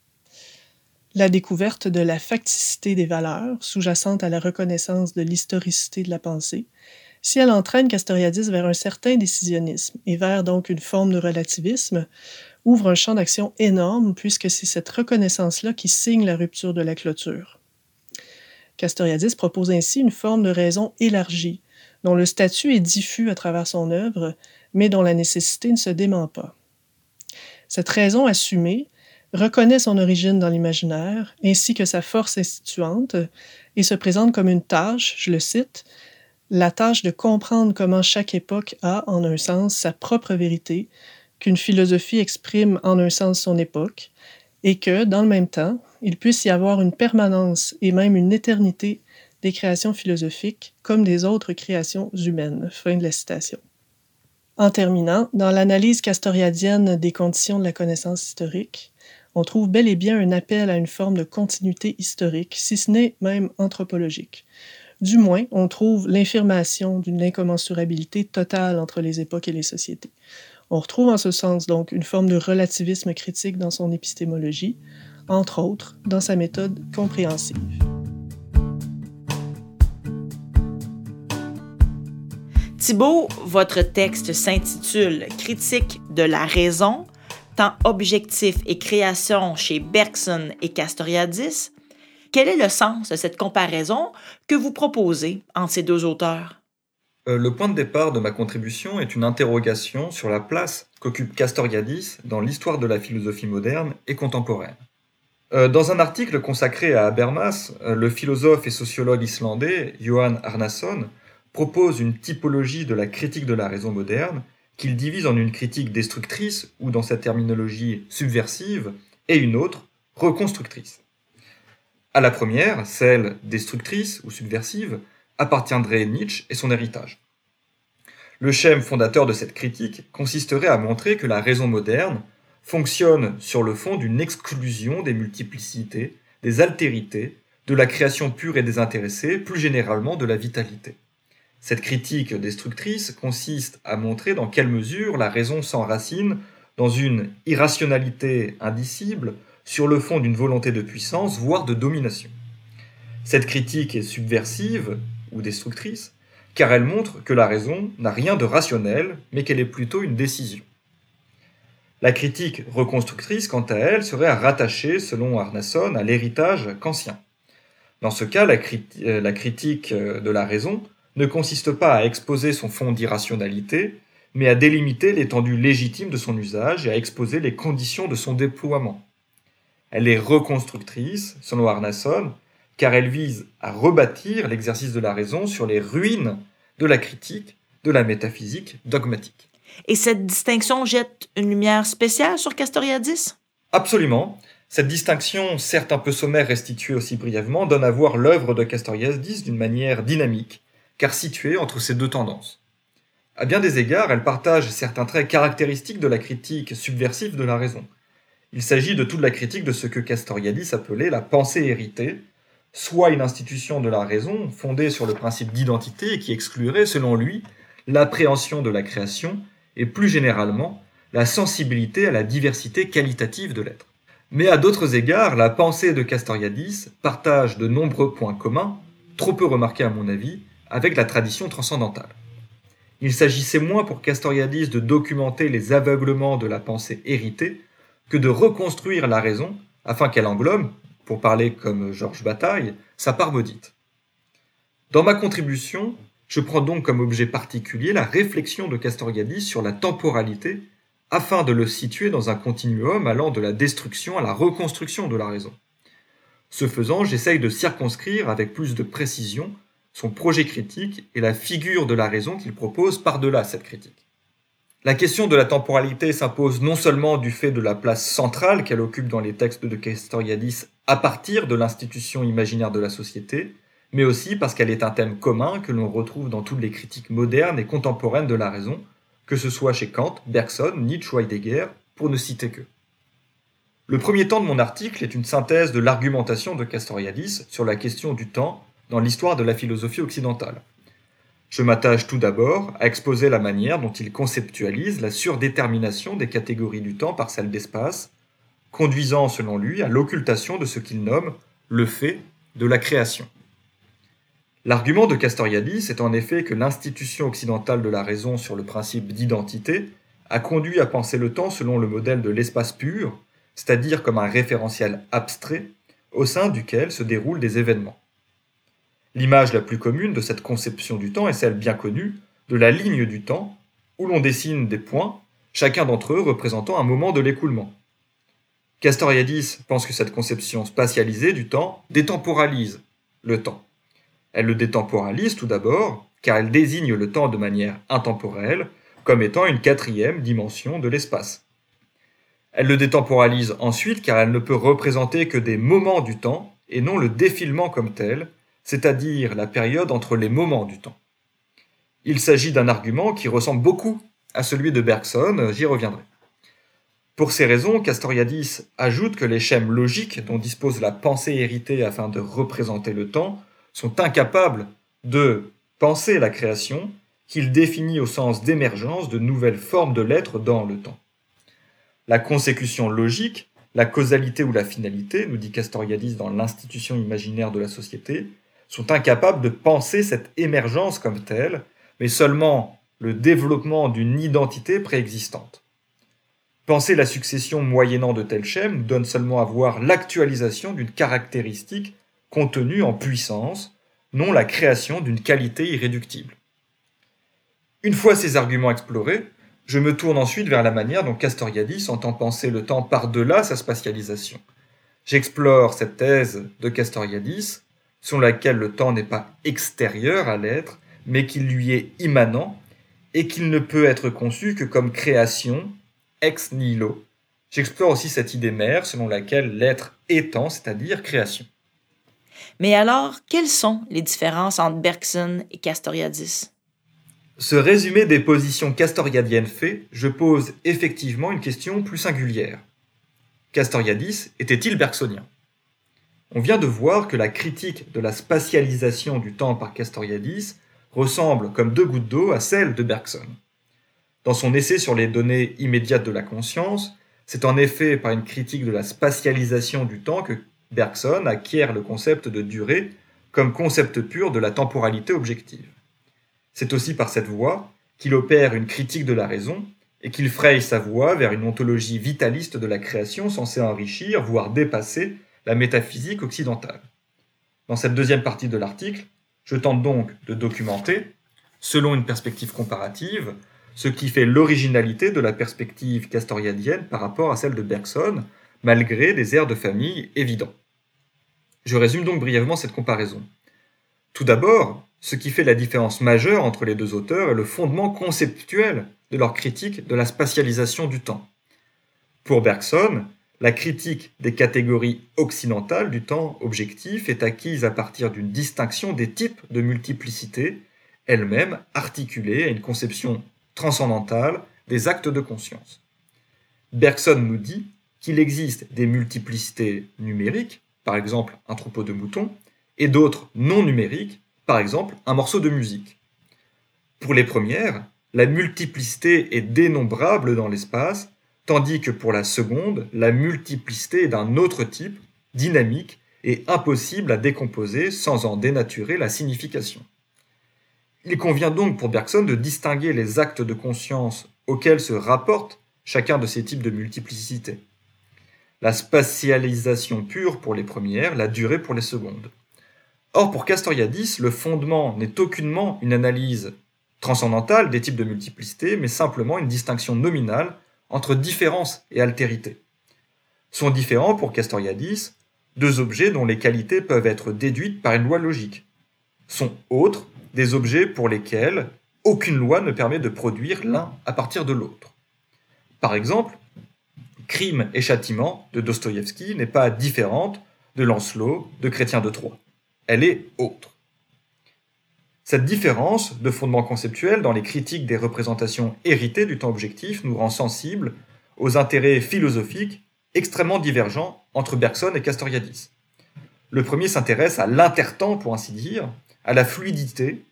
La découverte de la facticité des valeurs, sous-jacente à la reconnaissance de l'historicité de la pensée, si elle entraîne Castoriadis vers un certain décisionnisme et vers donc une forme de relativisme, ouvre un champ d'action énorme puisque c'est cette reconnaissance-là qui signe la rupture de la clôture. Castoriadis propose ainsi une forme de raison élargie, dont le statut est diffus à travers son œuvre, mais dont la nécessité ne se dément pas. Cette raison assumée reconnaît son origine dans l'imaginaire, ainsi que sa force instituante, et se présente comme une tâche, je le cite, la tâche de comprendre comment chaque époque a, en un sens, sa propre vérité, qu'une philosophie exprime en un sens son époque, et que, dans le même temps, il puisse y avoir une permanence et même une éternité des créations philosophiques comme des autres créations humaines. Fin de la citation. En terminant, dans l'analyse castoriadienne des conditions de la connaissance historique, on trouve bel et bien un appel à une forme de continuité historique, si ce n'est même anthropologique. Du moins, on trouve l'infirmation d'une incommensurabilité totale entre les époques et les sociétés. On retrouve en ce sens donc une forme de relativisme critique dans son épistémologie, entre autres dans sa méthode compréhensive. Thibault, votre texte s'intitule Critique de la raison, temps objectif et création chez Bergson et Castoriadis. Quel est le sens de cette comparaison que vous proposez entre ces deux auteurs? Euh, le point de départ de ma contribution est une interrogation sur la place qu'occupe Castoriadis dans l'histoire de la philosophie moderne et contemporaine. Euh, dans un article consacré à Habermas, euh, le philosophe et sociologue islandais Johan Arnason propose une typologie de la critique de la raison moderne qu'il divise en une critique destructrice, ou dans sa terminologie subversive, et une autre, reconstructrice. À la première, celle destructrice ou subversive, appartiendrait Nietzsche et son héritage. Le schème fondateur de cette critique consisterait à montrer que la raison moderne fonctionne sur le fond d'une exclusion des multiplicités, des altérités, de la création pure et désintéressée, plus généralement de la vitalité. Cette critique destructrice consiste à montrer dans quelle mesure la raison s'enracine dans une irrationalité indicible sur le fond d'une volonté de puissance, voire de domination. Cette critique est subversive ou destructrice, car elle montre que la raison n'a rien de rationnel, mais qu'elle est plutôt une décision. La critique reconstructrice, quant à elle, serait à rattacher, selon Arnason, à l'héritage kantien. Dans ce cas, la, euh, critique euh, de la raison ne consiste pas à exposer son fond d'irrationalité, mais à délimiter l'étendue légitime de son usage et à exposer les conditions de son déploiement. Elle est reconstructrice, selon Arnason, car elle vise à rebâtir l'exercice de la raison sur les ruines de la critique, de la métaphysique dogmatique. Et cette distinction jette une lumière spéciale sur Castoriadis? Absolument. Cette distinction, certes un peu sommaire restituée aussi brièvement, donne à voir l'œuvre de Castoriadis d'une manière dynamique, car située entre ces deux tendances. À bien des égards, elle partage certains traits caractéristiques de la critique subversive de la raison. Il s'agit de toute la critique de ce que Castoriadis appelait la pensée héritée, soit une institution de la raison fondée sur le principe d'identité qui exclurait, selon lui, l'appréhension de la création et plus généralement la sensibilité à la diversité qualitative de l'être. Mais à d'autres égards, la pensée de Castoriadis partage de nombreux points communs, trop peu remarqués à mon avis, avec la tradition transcendantale. Il s'agissait moins pour Castoriadis de documenter les aveuglements de la pensée héritée que de reconstruire la raison afin qu'elle englobe, pour parler comme Georges Bataille, sa part maudite. Dans ma contribution, je prends donc comme objet particulier la réflexion de Castoriadis sur la temporalité afin de le situer dans un continuum allant de la destruction à la reconstruction de la raison. Ce faisant, j'essaye de circonscrire avec plus de précision son projet critique et la figure de la raison qu'il propose par-delà cette critique. La question de la temporalité s'impose non seulement du fait de la place centrale qu'elle occupe dans les textes de Castoriadis à partir de l'institution imaginaire de la société, mais aussi parce qu'elle est un thème commun que l'on retrouve dans toutes les critiques modernes et contemporaines de la raison, que ce soit chez Kant, Bergson, Nietzsche ou Heidegger, pour ne citer que. Le premier temps de mon article est une synthèse de l'argumentation de Castoriadis sur la question du temps dans l'histoire de la philosophie occidentale. Je m'attache tout d'abord à exposer la manière dont il conceptualise la surdétermination des catégories du temps par celle d'espace, conduisant selon lui à l'occultation de ce qu'il nomme le fait de la création. L'argument de Castoriadis est en effet que l'institution occidentale de la raison sur le principe d'identité a conduit à penser le temps selon le modèle de l'espace pur, c'est-à-dire comme un référentiel abstrait au sein duquel se déroulent des événements. L'image la plus commune de cette conception du temps est celle bien connue de la ligne du temps, où l'on dessine des points, chacun d'entre eux représentant un moment de l'écoulement. Castoriadis pense que cette conception spatialisée du temps détemporalise le temps. Elle le détemporalise tout d'abord car elle désigne le temps de manière intemporelle comme étant une quatrième dimension de l'espace. Elle le détemporalise ensuite car elle ne peut représenter que des moments du temps et non le défilement comme tel, c'est-à-dire la période entre les moments du temps. Il s'agit d'un argument qui ressemble beaucoup à celui de Bergson, j'y reviendrai. Pour ces raisons, Castoriadis ajoute que les schèmes logiques dont dispose la pensée héritée afin de représenter le temps sont incapables de penser la création qu'il définit au sens d'émergence de nouvelles formes de l'être dans le temps. La consécution logique, la causalité ou la finalité, nous dit Castoriadis dans l'institution imaginaire de la société, sont incapables de penser cette émergence comme telle, mais seulement le développement d'une identité préexistante. Penser la succession moyennant de tels schèmes donne seulement à voir l'actualisation d'une caractéristique contenue en puissance, non la création d'une qualité irréductible. Une fois ces arguments explorés, je me tourne ensuite vers la manière dont Castoriadis entend penser le temps par-delà sa spatialisation. J'explore cette thèse de Castoriadis, selon laquelle le temps n'est pas extérieur à l'être, mais qu'il lui est immanent, et qu'il ne peut être conçu que comme création, ex nihilo. J'explore aussi cette idée mère selon laquelle l'être étant, c'est-à-dire création. Mais alors, quelles sont les différences entre Bergson et Castoriadis? Ce résumé des positions castoriadiennes fait, je pose effectivement une question plus singulière. Castoriadis était-il bergsonien? On vient de voir que la critique de la spatialisation du temps par Castoriadis ressemble comme deux gouttes d'eau à celle de Bergson. Dans son essai sur les données immédiates de la conscience, c'est en effet par une critique de la spatialisation du temps que Bergson acquiert le concept de durée comme concept pur de la temporalité objective. C'est aussi par cette voie qu'il opère une critique de la raison et qu'il fraye sa voie vers une ontologie vitaliste de la création censée enrichir, voire dépasser, la métaphysique occidentale. Dans cette deuxième partie de l'article, je tente donc de documenter, selon une perspective comparative, ce qui fait l'originalité de la perspective castoriadienne par rapport à celle de Bergson, malgré des airs de famille évidents. Je résume donc brièvement cette comparaison. Tout d'abord, ce qui fait la différence majeure entre les deux auteurs est le fondement conceptuel de leur critique de la spatialisation du temps. Pour Bergson, la critique des catégories occidentales du temps objectif est acquise à partir d'une distinction des types de multiplicité, elle-même articulée à une conception transcendantale des actes de conscience. Bergson nous dit qu'il existe des multiplicités numériques, par exemple un troupeau de moutons, et d'autres non numériques, par exemple un morceau de musique. Pour les premières, la multiplicité est dénombrable dans l'espace tandis que pour la seconde, la multiplicité est d'un autre type, dynamique et impossible à décomposer sans en dénaturer la signification. Il convient donc pour Bergson de distinguer les actes de conscience auxquels se rapportent chacun de ces types de multiplicité. La spatialisation pure pour les premières, la durée pour les secondes. Or, pour Castoriadis, le fondement n'est aucunement une analyse transcendantale des types de multiplicité, mais simplement une distinction nominale entre différence et altérité. Sont différents pour Castoriadis deux objets dont les qualités peuvent être déduites par une loi logique. Sont autres des objets pour lesquels aucune loi ne permet de produire l'un à partir de l'autre. Par exemple, Crime et châtiment de Dostoïevski n'est pas différente de Lancelot de Chrétien de Troyes. Elle est autre. Cette différence de fondement conceptuel dans les critiques des représentations héritées du temps objectif nous rend sensibles aux intérêts philosophiques extrêmement divergents entre Bergson et Castoriadis. Le premier s'intéresse à l'intertemps, pour ainsi dire, à la fluidité,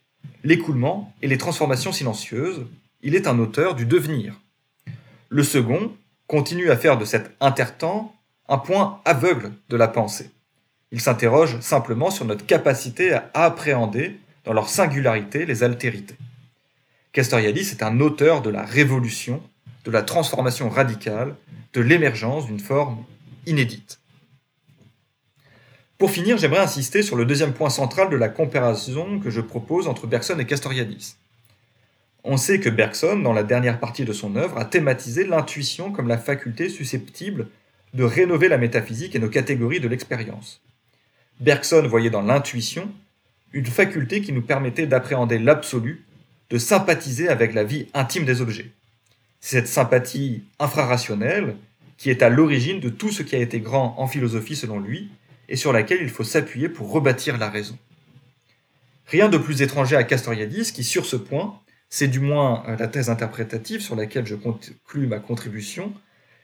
l'écoulement et les transformations silencieuses. Il est un auteur du devenir. Le second continue à faire de cet intertemps un point aveugle de la pensée. Il s'interroge simplement sur notre capacité à appréhender dans leur singularité les altérités. Castoriadis est un auteur de la révolution, de la transformation radicale, de l'émergence d'une forme inédite. Pour finir, j'aimerais insister sur le deuxième point central de la comparaison que je propose entre Bergson et Castoriadis. On sait que Bergson, dans la dernière partie de son œuvre, a thématisé l'intuition comme la faculté susceptible de rénover la métaphysique et nos catégories de l'expérience. Bergson voyait dans l'intuition une faculté qui nous permettait d'appréhender l'absolu, de sympathiser avec la vie intime des objets. C'est cette sympathie infrarationnelle qui est à l'origine de tout ce qui a été grand en philosophie selon lui, et sur laquelle il faut s'appuyer pour rebâtir la raison. Rien de plus étranger à Castoriadis qui, sur ce point, c'est du moins la thèse interprétative sur laquelle je conclue ma contribution,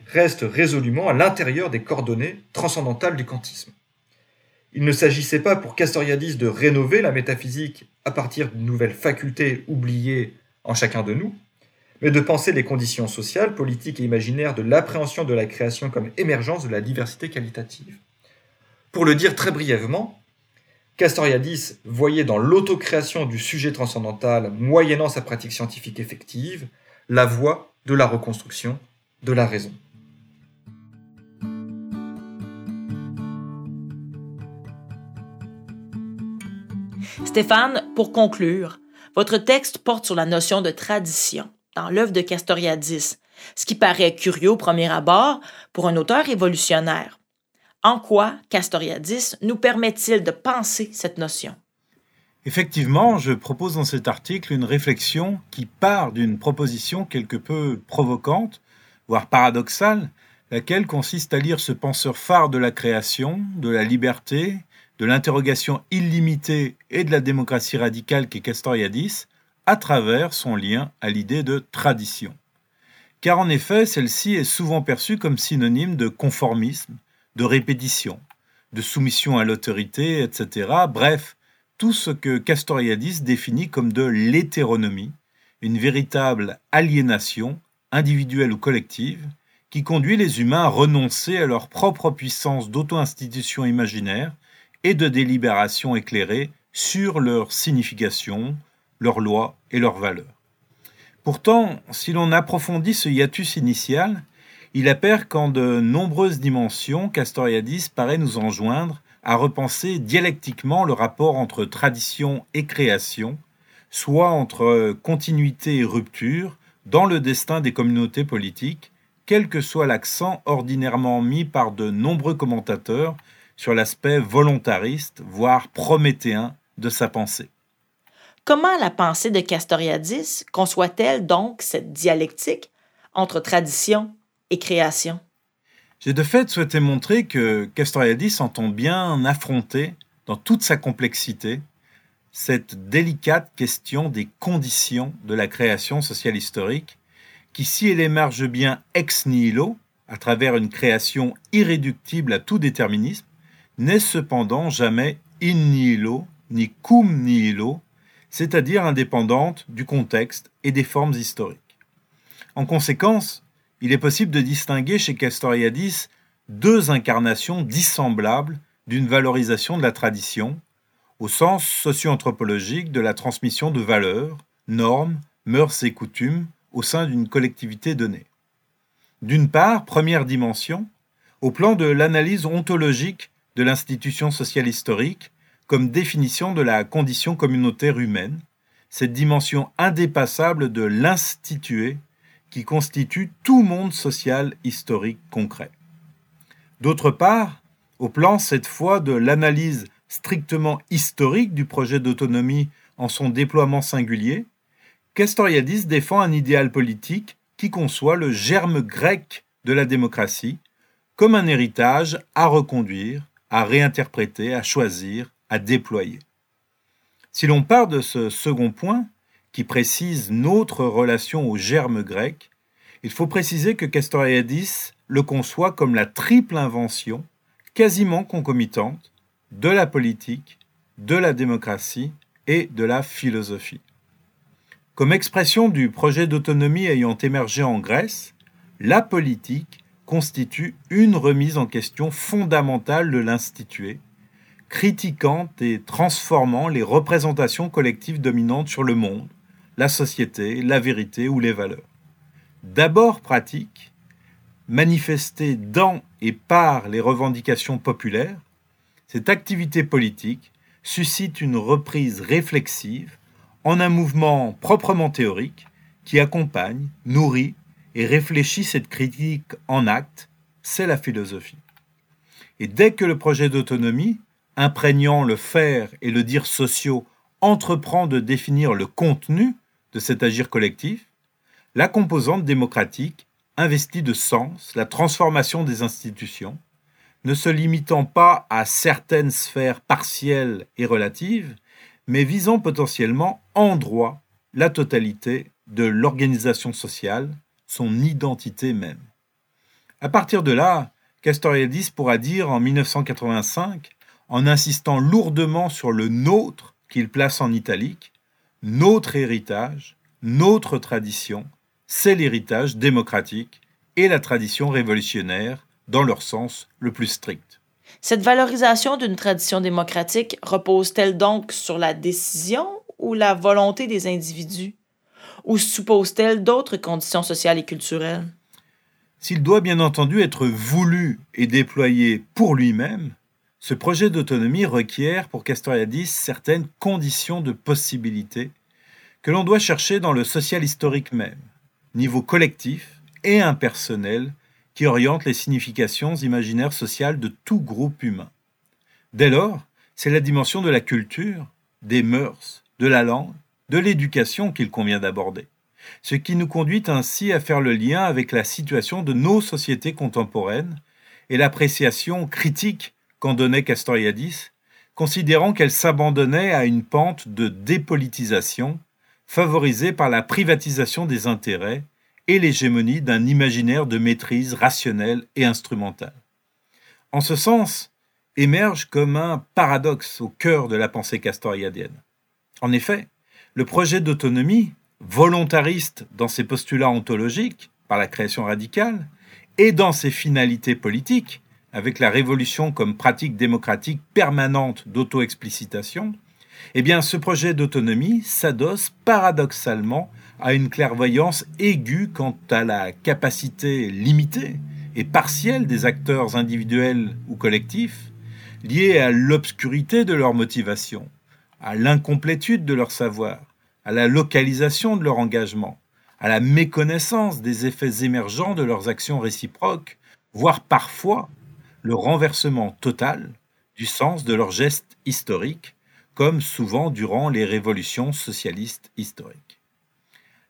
reste résolument à l'intérieur des coordonnées transcendantales du kantisme. Il ne s'agissait pas pour Castoriadis de rénover la métaphysique à partir d'une nouvelle faculté oubliée en chacun de nous, mais de penser les conditions sociales, politiques et imaginaires de l'appréhension de la création comme émergence de la diversité qualitative. Pour le dire très brièvement, Castoriadis voyait dans l'autocréation du sujet transcendantal, moyennant sa pratique scientifique effective, la voie de la reconstruction de la raison. Stéphane, pour conclure, votre texte porte sur la notion de tradition dans l'œuvre de Castoriadis, ce qui paraît curieux au premier abord pour un auteur révolutionnaire. En quoi Castoriadis nous permet-il de penser cette notion? Effectivement, je propose dans cet article une réflexion qui part d'une proposition quelque peu provocante, voire paradoxale, laquelle consiste à lire ce penseur phare de la création, de la liberté, de l'interrogation illimitée et de la démocratie radicale qu'est Castoriadis, à travers son lien à l'idée de tradition. Car en effet, celle-ci est souvent perçue comme synonyme de conformisme, de répétition, de soumission à l'autorité, etc. Bref, tout ce que Castoriadis définit comme de l'hétéronomie, une véritable aliénation, individuelle ou collective, qui conduit les humains à renoncer à leur propre puissance d'auto-institution imaginaire et de délibération éclairée sur leur signification, leurs lois et leurs valeurs. Pourtant, si l'on approfondit ce hiatus initial, il appert qu'en de nombreuses dimensions, Castoriadis paraît nous enjoindre à repenser dialectiquement le rapport entre tradition et création, soit entre continuité et rupture dans le destin des communautés politiques, quel que soit l'accent ordinairement mis par de nombreux commentateurs sur l'aspect volontariste, voire prométhéen de sa pensée. Comment la pensée de Castoriadis conçoit-elle donc cette dialectique entre tradition et création? J'ai de fait souhaité montrer que Castoriadis entend bien affronter, dans toute sa complexité, cette délicate question des conditions de la création sociale historique, qui, si elle émerge bien ex nihilo, à travers une création irréductible à tout déterminisme, n'est cependant jamais in nihilo ni cum nihilo, c'est-à-dire indépendante du contexte et des formes historiques. En conséquence, il est possible de distinguer chez Castoriadis deux incarnations dissemblables d'une valorisation de la tradition, au sens socio-anthropologique de la transmission de valeurs, normes, mœurs et coutumes au sein d'une collectivité donnée. D'une part, première dimension, au plan de l'analyse ontologique de l'institution sociale historique, comme définition de la condition communautaire humaine, cette dimension indépassable de l'institué qui constitue tout monde social historique concret. D'autre part, au plan cette fois de l'analyse strictement historique du projet d'autonomie en son déploiement singulier, Castoriadis défend un idéal politique qui conçoit le germe grec de la démocratie comme un héritage à reconduire, à réinterpréter, à choisir, à déployer. Si l'on part de ce second point, qui précise notre relation au germe grec, il faut préciser que Castoriadis le conçoit comme la triple invention, quasiment concomitante, de la politique, de la démocratie et de la philosophie. Comme expression du projet d'autonomie ayant émergé en Grèce, la politique constitue une remise en question fondamentale de l'institué, critiquant et transformant les représentations collectives dominantes sur le monde, la société, la vérité ou les valeurs. D'abord pratique, manifestée dans et par les revendications populaires, cette activité politique suscite une reprise réflexive en un mouvement proprement théorique qui accompagne, nourrit et réfléchit cette critique en acte, c'est la philosophie. Et dès que le projet d'autonomie, imprégnant le faire et le dire sociaux, entreprend de définir le contenu de cet agir collectif, la composante démocratique investit de sens la transformation des institutions, ne se limitant pas à certaines sphères partielles et relatives, mais visant potentiellement en droit la totalité de l'organisation sociale, son identité même. À partir de là, Castoriadis pourra dire en 1985, en insistant lourdement sur le nôtre qu'il place en italique, notre héritage, notre tradition, c'est l'héritage démocratique et la tradition révolutionnaire dans leur sens le plus strict. Cette valorisation d'une tradition démocratique repose-t-elle donc sur la décision ou la volonté des individus? Ou suppose-t-elle d'autres conditions sociales et culturelles? S'il doit bien entendu être voulu et déployé pour lui-même, ce projet d'autonomie requiert pour Castoriadis certaines conditions de possibilité que l'on doit chercher dans le social historique même, niveau collectif et impersonnel qui oriente les significations imaginaires sociales de tout groupe humain. Dès lors, c'est la dimension de la culture, des mœurs, de la langue, de l'éducation qu'il convient d'aborder, ce qui nous conduit ainsi à faire le lien avec la situation de nos sociétés contemporaines et l'appréciation critique qu'en donnait Castoriadis, considérant qu'elle s'abandonnait à une pente de dépolitisation favorisée par la privatisation des intérêts et l'hégémonie d'un imaginaire de maîtrise rationnelle et instrumentale. En ce sens, émerge comme un paradoxe au cœur de la pensée castoriadienne. En effet, le projet d'autonomie, volontariste dans ses postulats ontologiques, par la création radicale, et dans ses finalités politiques, avec la révolution comme pratique démocratique permanente d'auto-explicitation, eh bien, ce projet d'autonomie s'adosse paradoxalement à une clairvoyance aiguë quant à la capacité limitée et partielle des acteurs individuels ou collectifs, liée à l'obscurité de leur motivation, à l'incomplétude de leur savoir, à la localisation de leur engagement, à la méconnaissance des effets émergents de leurs actions réciproques, voire parfois le renversement total du sens de leurs gestes historiques, comme souvent durant les révolutions socialistes historiques.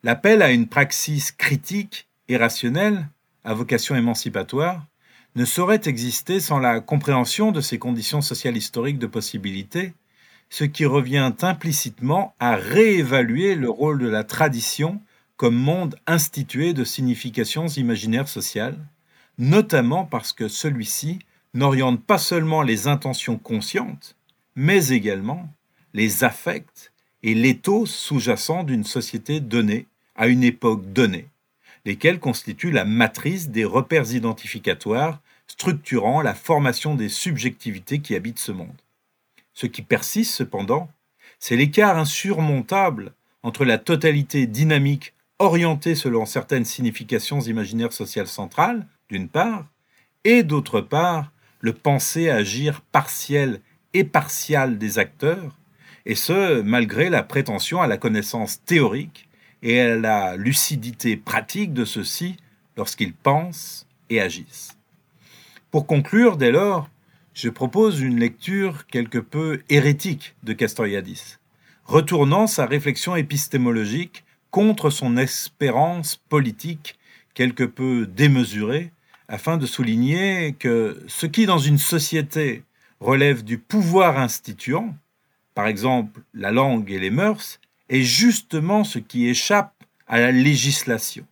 L'appel à une praxis critique et rationnelle, à vocation émancipatoire, ne saurait exister sans la compréhension de ces conditions sociales historiques de possibilité, ce qui revient implicitement à réévaluer le rôle de la tradition comme monde institué de significations imaginaires sociales, notamment parce que celui-ci n'oriente pas seulement les intentions conscientes, mais également les affects et l'éthos sous-jacent d'une société donnée à une époque donnée, lesquels constituent la matrice des repères identificatoires structurant la formation des subjectivités qui habitent ce monde. Ce qui persiste cependant, c'est l'écart insurmontable entre la totalité dynamique orientée selon certaines significations imaginaires sociales centrales, d'une part, et d'autre part, le penser agir partiel et partial des acteurs, et ce, malgré la prétention à la connaissance théorique et à la lucidité pratique de ceux-ci lorsqu'ils pensent et agissent. Pour conclure, dès lors, je propose une lecture quelque peu hérétique de Castoriadis, retournant sa réflexion épistémologique contre son espérance politique quelque peu démesurée, afin de souligner que ce qui, dans une société, relève du pouvoir instituant, par exemple la langue et les mœurs, est justement ce qui échappe à la législation.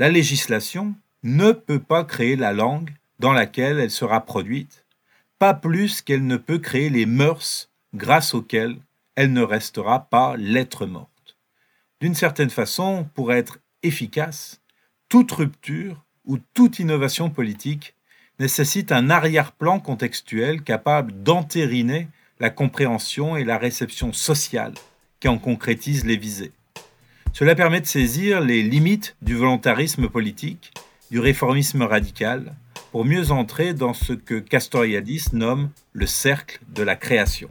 La législation ne peut pas créer la langue dans laquelle elle sera produite, pas plus qu'elle ne peut créer les mœurs grâce auxquelles elle ne restera pas lettre morte. D'une certaine façon, pour être efficace, toute rupture ou toute innovation politique nécessite un arrière-plan contextuel capable d'entériner la compréhension et la réception sociale qui en concrétise les visées. Cela permet de saisir les limites du volontarisme politique, du réformisme radical, pour mieux entrer dans ce que Castoriadis nomme le cercle de la création.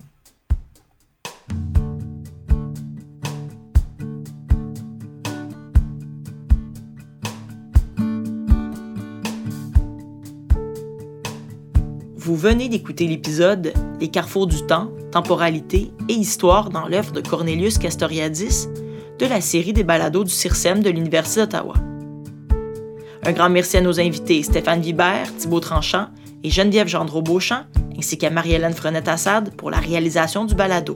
Vous venez d'écouter l'épisode Les carrefours du temps, temporalité et histoire dans l'œuvre de Cornelius Castoriadis de la série des balados du CIRSEM de l'Université d'Ottawa. Un grand merci à nos invités Stéphane Vibert, Thibault Tranchant et Geneviève Gendreau-Beauchamp, ainsi qu'à Marie-Hélène Frenette-Assad pour la réalisation du balado.